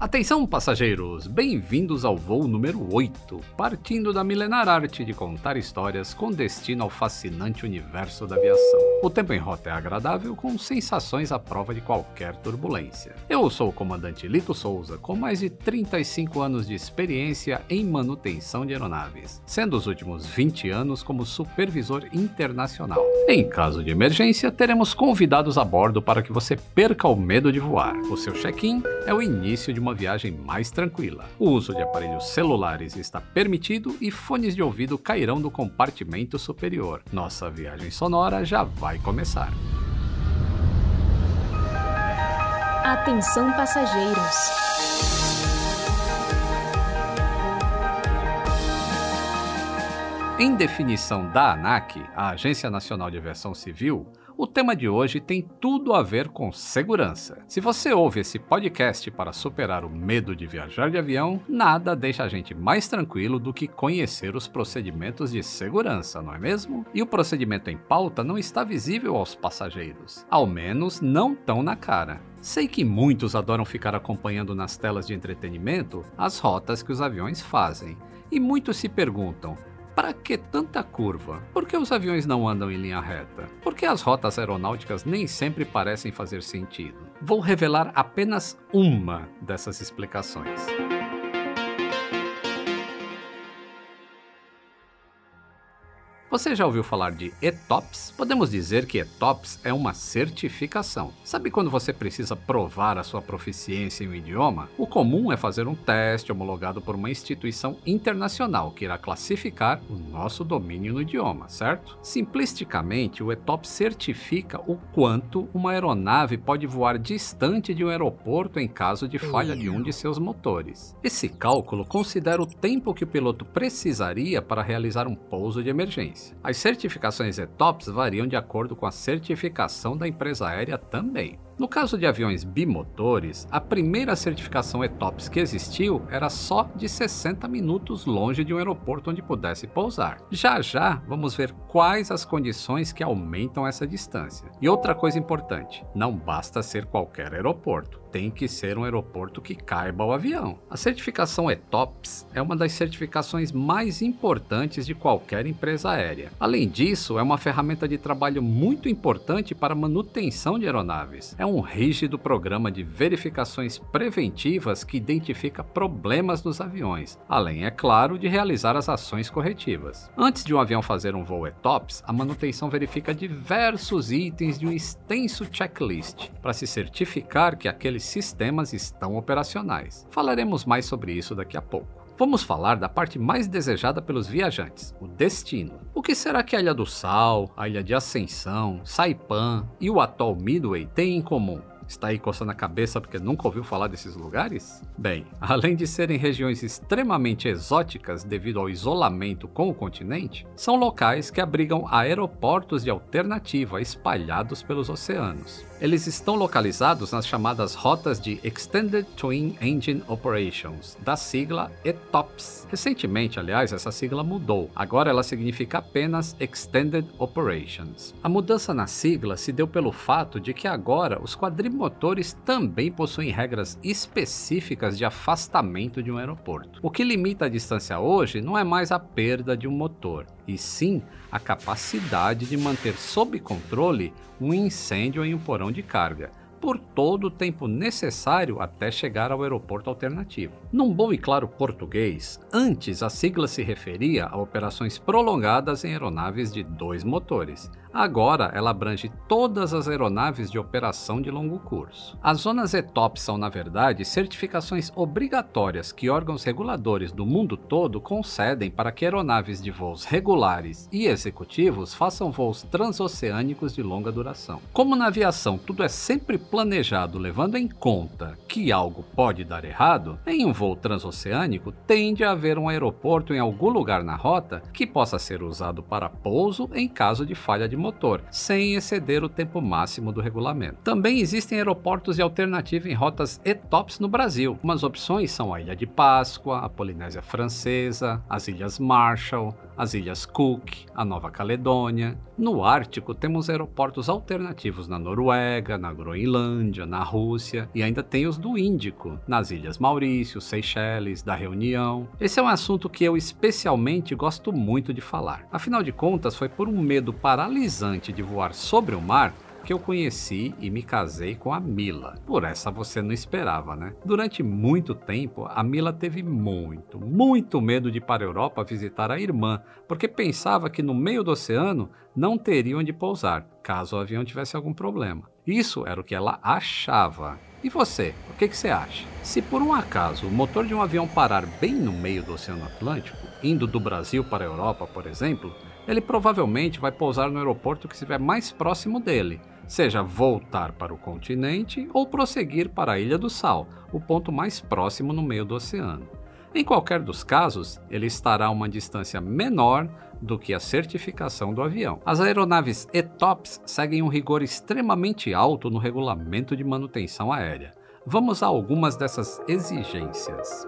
Atenção, passageiros! Bem-vindos ao voo número 8, partindo da milenar arte de contar histórias com destino ao fascinante universo da aviação. O tempo em rota é agradável, com sensações à prova de qualquer turbulência. Eu sou o comandante Lito Souza, com mais de 35 anos de experiência em manutenção de aeronaves, sendo os últimos 20 anos como supervisor internacional. Em caso de emergência, teremos convidados a bordo para que você perca o medo de voar. O seu check-in é o início de uma uma viagem mais tranquila. O uso de aparelhos celulares está permitido e fones de ouvido cairão do compartimento superior. Nossa viagem sonora já vai começar. Atenção passageiros. Em definição da ANAC, a Agência Nacional de Aviação Civil, o tema de hoje tem tudo a ver com segurança. Se você ouve esse podcast para superar o medo de viajar de avião, nada deixa a gente mais tranquilo do que conhecer os procedimentos de segurança, não é mesmo? E o procedimento em pauta não está visível aos passageiros, ao menos não tão na cara. Sei que muitos adoram ficar acompanhando nas telas de entretenimento as rotas que os aviões fazem, e muitos se perguntam: para que tanta curva? Por que os aviões não andam em linha reta? Por que as rotas aeronáuticas nem sempre parecem fazer sentido? Vou revelar apenas uma dessas explicações. Você já ouviu falar de ETOPS? Podemos dizer que ETOPS é uma certificação. Sabe quando você precisa provar a sua proficiência em um idioma? O comum é fazer um teste homologado por uma instituição internacional que irá classificar o nosso domínio no idioma, certo? Simplisticamente, o ETOPS certifica o quanto uma aeronave pode voar distante de um aeroporto em caso de falha de um de seus motores. Esse cálculo considera o tempo que o piloto precisaria para realizar um pouso de emergência. As certificações ETOPS variam de acordo com a certificação da empresa aérea também. No caso de aviões bimotores, a primeira certificação ETOPS que existiu era só de 60 minutos longe de um aeroporto onde pudesse pousar. Já já vamos ver quais as condições que aumentam essa distância. E outra coisa importante: não basta ser qualquer aeroporto, tem que ser um aeroporto que caiba ao avião. A certificação ETOPS é uma das certificações mais importantes de qualquer empresa aérea. Além disso, é uma ferramenta de trabalho muito importante para manutenção de aeronaves. É um rígido programa de verificações preventivas que identifica problemas nos aviões, além, é claro, de realizar as ações corretivas. Antes de um avião fazer um voo ETOPS, a manutenção verifica diversos itens de um extenso checklist para se certificar que aqueles sistemas estão operacionais. Falaremos mais sobre isso daqui a pouco. Vamos falar da parte mais desejada pelos viajantes, o destino. O que será que a Ilha do Sal, a Ilha de Ascensão, Saipan e o atol Midway têm em comum? Está aí coçando a cabeça porque nunca ouviu falar desses lugares? Bem, além de serem regiões extremamente exóticas devido ao isolamento com o continente, são locais que abrigam aeroportos de alternativa espalhados pelos oceanos. Eles estão localizados nas chamadas rotas de Extended Twin Engine Operations, da sigla ETOPS. Recentemente, aliás, essa sigla mudou. Agora ela significa apenas Extended Operations. A mudança na sigla se deu pelo fato de que agora os quadrimotores também possuem regras específicas de afastamento de um aeroporto. O que limita a distância hoje não é mais a perda de um motor, e sim a capacidade de manter sob controle um incêndio em um porão de carga, por todo o tempo necessário até chegar ao aeroporto alternativo. Num bom e claro português, antes a sigla se referia a operações prolongadas em aeronaves de dois motores. Agora ela abrange todas as aeronaves de operação de longo curso. As zonas ETOP são, na verdade, certificações obrigatórias que órgãos reguladores do mundo todo concedem para que aeronaves de voos regulares e executivos façam voos transoceânicos de longa duração. Como na aviação tudo é sempre planejado levando em conta que algo pode dar errado, em um voo transoceânico tende a haver um aeroporto em algum lugar na rota que possa ser usado para pouso em caso de falha de motor, sem exceder o tempo máximo do regulamento. Também existem aeroportos de alternativa em rotas ETOPS no Brasil. Umas opções são a Ilha de Páscoa, a Polinésia Francesa, as Ilhas Marshall, as Ilhas Cook, a Nova Caledônia. No Ártico temos aeroportos alternativos na Noruega, na Groenlândia, na Rússia e ainda tem os do Índico, nas Ilhas Maurício, Seychelles, da Reunião. Esse é um assunto que eu especialmente gosto muito de falar. Afinal de contas, foi por um medo paralisante de voar sobre o mar que eu conheci e me casei com a Mila. Por essa você não esperava, né? Durante muito tempo, a Mila teve muito, muito medo de ir para a Europa visitar a irmã, porque pensava que no meio do oceano não teria onde pousar, caso o avião tivesse algum problema. Isso era o que ela achava. E você, o que, que você acha? Se por um acaso o motor de um avião parar bem no meio do Oceano Atlântico, indo do Brasil para a Europa, por exemplo, ele provavelmente vai pousar no aeroporto que estiver mais próximo dele, seja voltar para o continente ou prosseguir para a Ilha do Sal, o ponto mais próximo no meio do oceano. Em qualquer dos casos, ele estará a uma distância menor do que a certificação do avião. As aeronaves ETOPS seguem um rigor extremamente alto no regulamento de manutenção aérea. Vamos a algumas dessas exigências.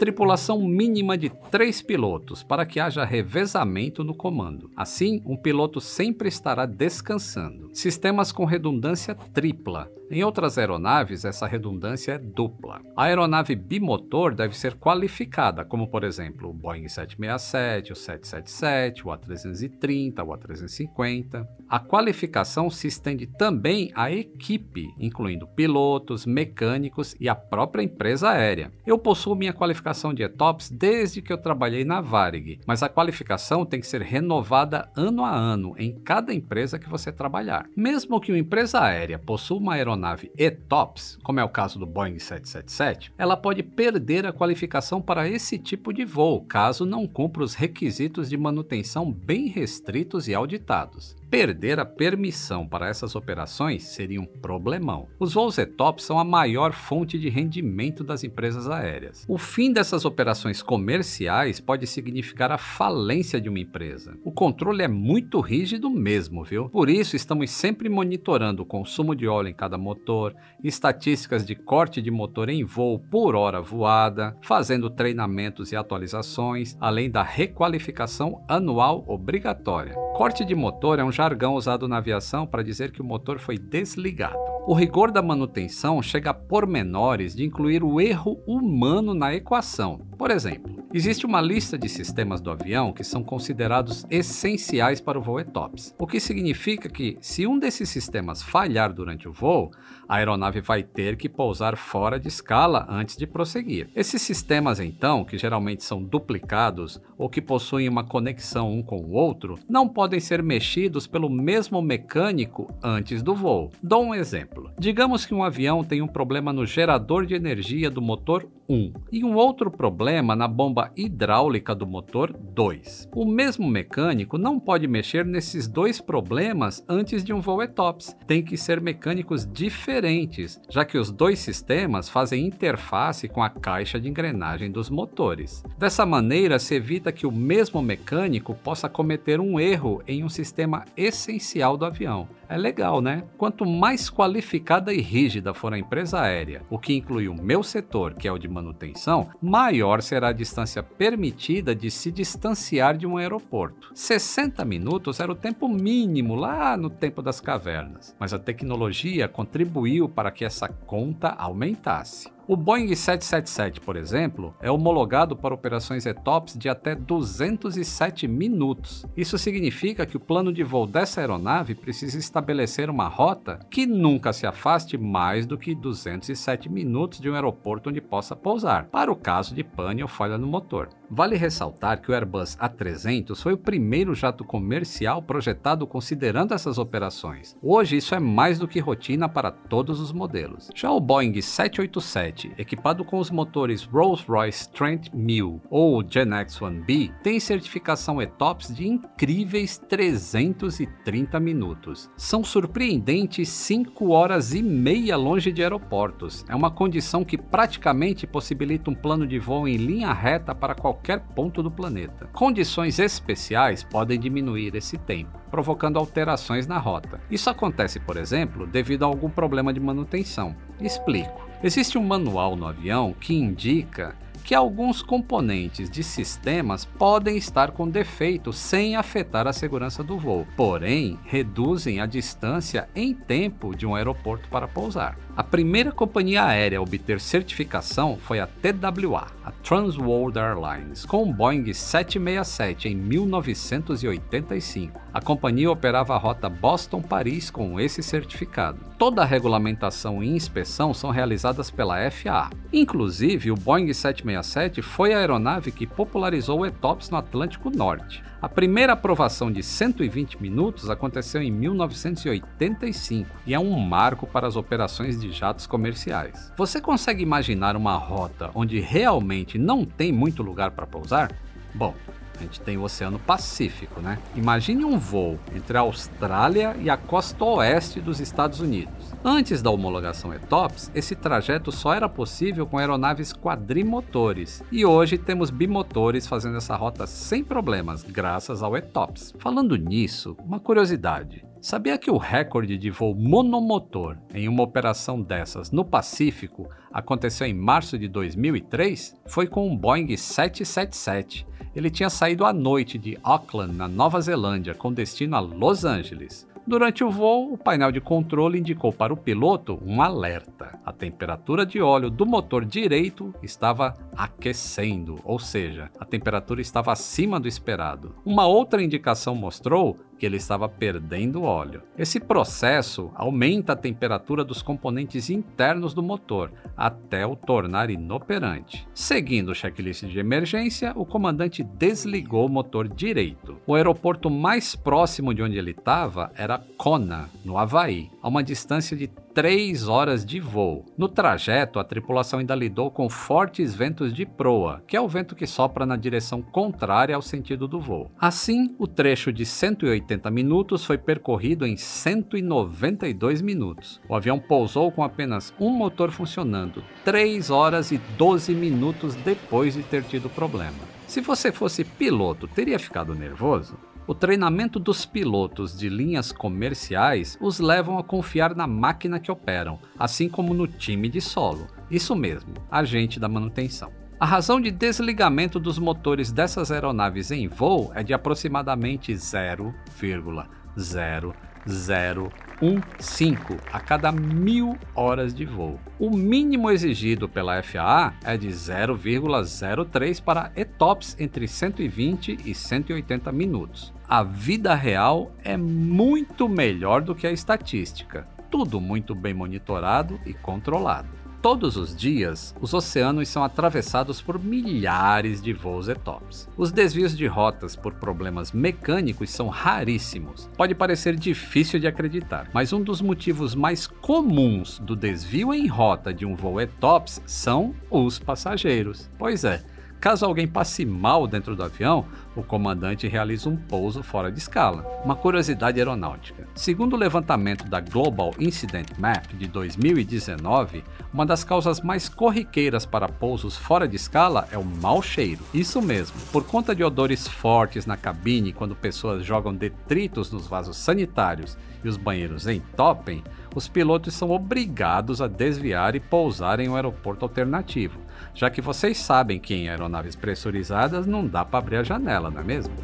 Tripulação mínima de três pilotos para que haja revezamento no comando. Assim, um piloto sempre estará descansando. Sistemas com redundância tripla. Em outras aeronaves, essa redundância é dupla. A aeronave bimotor deve ser qualificada, como por exemplo o Boeing 767, o 777, o A330, o A350. A qualificação se estende também à equipe, incluindo pilotos, mecânicos e a própria empresa aérea. Eu possuo minha qualificação de ETOPS desde que eu trabalhei na Varig, mas a qualificação tem que ser renovada ano a ano em cada empresa que você trabalhar. Mesmo que uma empresa aérea possua uma aeronave ETOPS, como é o caso do Boeing 777, ela pode perder a qualificação para esse tipo de voo, caso não cumpra os requisitos de manutenção bem restritos e auditados. Perder a permissão para essas operações seria um problemão. Os voos ETOP são a maior fonte de rendimento das empresas aéreas. O fim dessas operações comerciais pode significar a falência de uma empresa. O controle é muito rígido mesmo, viu? Por isso, estamos sempre monitorando o consumo de óleo em cada motor, estatísticas de corte de motor em voo por hora voada, fazendo treinamentos e atualizações, além da requalificação anual obrigatória. Corte de motor é um jargão usado na aviação para dizer que o motor foi desligado. O rigor da manutenção chega a pormenores de incluir o erro humano na equação. Por exemplo, existe uma lista de sistemas do avião que são considerados essenciais para o voo ETOPS, o que significa que, se um desses sistemas falhar durante o voo, a aeronave vai ter que pousar fora de escala antes de prosseguir. Esses sistemas, então, que geralmente são duplicados ou que possuem uma conexão um com o outro, não podem ser mexidos pelo mesmo mecânico antes do voo. Dou um exemplo. Digamos que um avião tem um problema no gerador de energia do motor 1 e um outro problema na bomba hidráulica do motor 2. O mesmo mecânico não pode mexer nesses dois problemas antes de um voo ETOPS. Tem que ser mecânicos diferentes, já que os dois sistemas fazem interface com a caixa de engrenagem dos motores. Dessa maneira, se evita que o mesmo mecânico possa cometer um erro em um sistema essencial do avião. É legal, né? Quanto mais qualificada e rígida for a empresa aérea, o que inclui o meu setor, que é o de manutenção, maior será a distância permitida de se distanciar de um aeroporto. 60 minutos era o tempo mínimo lá no tempo das cavernas, mas a tecnologia contribuiu para que essa conta aumentasse. O Boeing 777, por exemplo, é homologado para operações ETOPS de até 207 minutos. Isso significa que o plano de voo dessa aeronave precisa estabelecer uma rota que nunca se afaste mais do que 207 minutos de um aeroporto onde possa pousar, para o caso de pane ou falha no motor. Vale ressaltar que o Airbus A300 foi o primeiro jato comercial projetado considerando essas operações. Hoje isso é mais do que rotina para todos os modelos. Já o Boeing 787, equipado com os motores Rolls-Royce Trent 1000 ou GenX-1B, tem certificação ETOPS de incríveis 330 minutos. São surpreendentes 5 horas e meia longe de aeroportos. É uma condição que praticamente possibilita um plano de voo em linha reta para qualquer ponto do planeta. Condições especiais podem diminuir esse tempo, provocando alterações na rota. Isso acontece, por exemplo, devido a algum problema de manutenção. Explico. Existe um manual no avião que indica que alguns componentes de sistemas podem estar com defeito sem afetar a segurança do voo, porém reduzem a distância em tempo de um aeroporto para pousar. A primeira companhia aérea a obter certificação foi a TWA, a Trans World Airlines, com o Boeing 767 em 1985. A companhia operava a rota Boston-Paris com esse certificado. Toda a regulamentação e inspeção são realizadas pela FAA. Inclusive, o Boeing 767 foi a aeronave que popularizou o ETOPS no Atlântico Norte. A primeira aprovação de 120 minutos aconteceu em 1985 e é um marco para as operações de jatos comerciais. Você consegue imaginar uma rota onde realmente não tem muito lugar para pousar? Bom, a gente tem o Oceano Pacífico, né? Imagine um voo entre a Austrália e a costa oeste dos Estados Unidos. Antes da homologação ETOPS, esse trajeto só era possível com aeronaves quadrimotores, e hoje temos bimotores fazendo essa rota sem problemas, graças ao ETOPS. Falando nisso, uma curiosidade. Sabia que o recorde de voo monomotor em uma operação dessas no Pacífico aconteceu em março de 2003? Foi com um Boeing 777. Ele tinha saído à noite de Auckland, na Nova Zelândia, com destino a Los Angeles. Durante o voo, o painel de controle indicou para o piloto um alerta. A temperatura de óleo do motor direito estava aquecendo, ou seja, a temperatura estava acima do esperado. Uma outra indicação mostrou que ele estava perdendo óleo. Esse processo aumenta a temperatura dos componentes internos do motor até o tornar inoperante. Seguindo o checklist de emergência, o comandante desligou o motor direito. O aeroporto mais próximo de onde ele estava era Kona, no Havaí, a uma distância de 3 horas de voo. No trajeto, a tripulação ainda lidou com fortes ventos de proa, que é o vento que sopra na direção contrária ao sentido do voo. Assim, o trecho de 180 minutos foi percorrido em 192 minutos. O avião pousou com apenas um motor funcionando 3 horas e 12 minutos depois de ter tido problema. Se você fosse piloto, teria ficado nervoso? O treinamento dos pilotos de linhas comerciais os levam a confiar na máquina que operam, assim como no time de solo. Isso mesmo, agente da manutenção. A razão de desligamento dos motores dessas aeronaves em voo é de aproximadamente 0,0 0,15 a cada mil horas de voo. O mínimo exigido pela FAA é de 0,03 para ETOPS entre 120 e 180 minutos. A vida real é muito melhor do que a estatística. Tudo muito bem monitorado e controlado. Todos os dias, os oceanos são atravessados por milhares de voos ETOPS. Os desvios de rotas por problemas mecânicos são raríssimos. Pode parecer difícil de acreditar, mas um dos motivos mais comuns do desvio em rota de um voo ETOPS são os passageiros. Pois é, Caso alguém passe mal dentro do avião, o comandante realiza um pouso fora de escala. Uma curiosidade aeronáutica. Segundo o levantamento da Global Incident Map de 2019, uma das causas mais corriqueiras para pousos fora de escala é o mau cheiro. Isso mesmo, por conta de odores fortes na cabine quando pessoas jogam detritos nos vasos sanitários e os banheiros entopem, os pilotos são obrigados a desviar e pousar em um aeroporto alternativo, já que vocês sabem que em aeronaves pressurizadas não dá para abrir a janela, não é mesmo?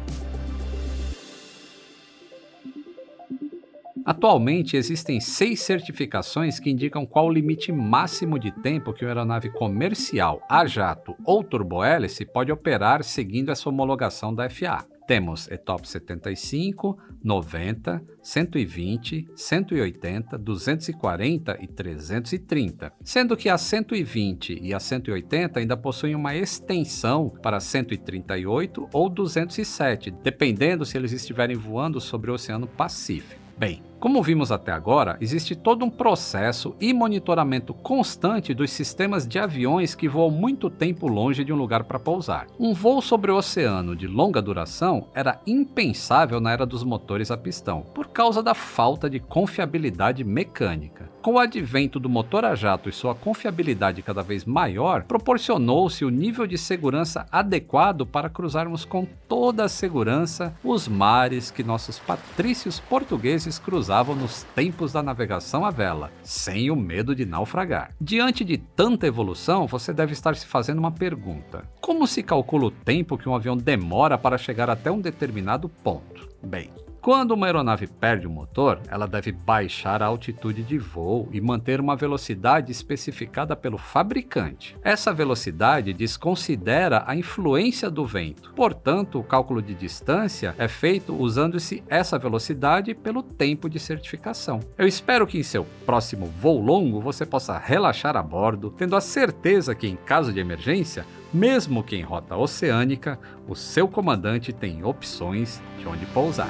Atualmente existem seis certificações que indicam qual o limite máximo de tempo que uma aeronave comercial a jato ou turbohélice pode operar seguindo essa homologação da FAA. Temos ETOPS 75, 90, 120, 180, 240 e 330, sendo que a 120 e a 180 ainda possuem uma extensão para 138 ou 207, dependendo se eles estiverem voando sobre o Oceano Pacífico. Bem, como vimos até agora, existe todo um processo e monitoramento constante dos sistemas de aviões que voam muito tempo longe de um lugar para pousar. Um voo sobre o oceano de longa duração era impensável na era dos motores a pistão, por causa da falta de confiabilidade mecânica. Com o advento do motor a jato e sua confiabilidade cada vez maior, proporcionou-se o nível de segurança adequado para cruzarmos com toda a segurança os mares que nossos patrícios portugueses cruzavam nos tempos da navegação à vela, sem o medo de naufragar. Diante de tanta evolução, você deve estar se fazendo uma pergunta: como se calcula o tempo que um avião demora para chegar até um determinado ponto? Bem, quando uma aeronave perde o motor, ela deve baixar a altitude de voo e manter uma velocidade especificada pelo fabricante. Essa velocidade desconsidera a influência do vento. Portanto, o cálculo de distância é feito usando-se essa velocidade pelo tempo de certificação. Eu espero que em seu próximo voo longo você possa relaxar a bordo, tendo a certeza que em caso de emergência mesmo que em rota oceânica, o seu comandante tem opções de onde pousar.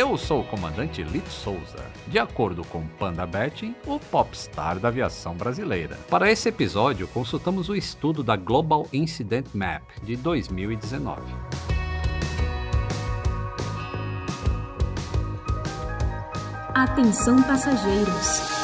Eu sou o comandante Lito Souza, de acordo com Panda Betting, o popstar da aviação brasileira. Para esse episódio, consultamos o estudo da Global Incident Map de 2019. Atenção passageiros.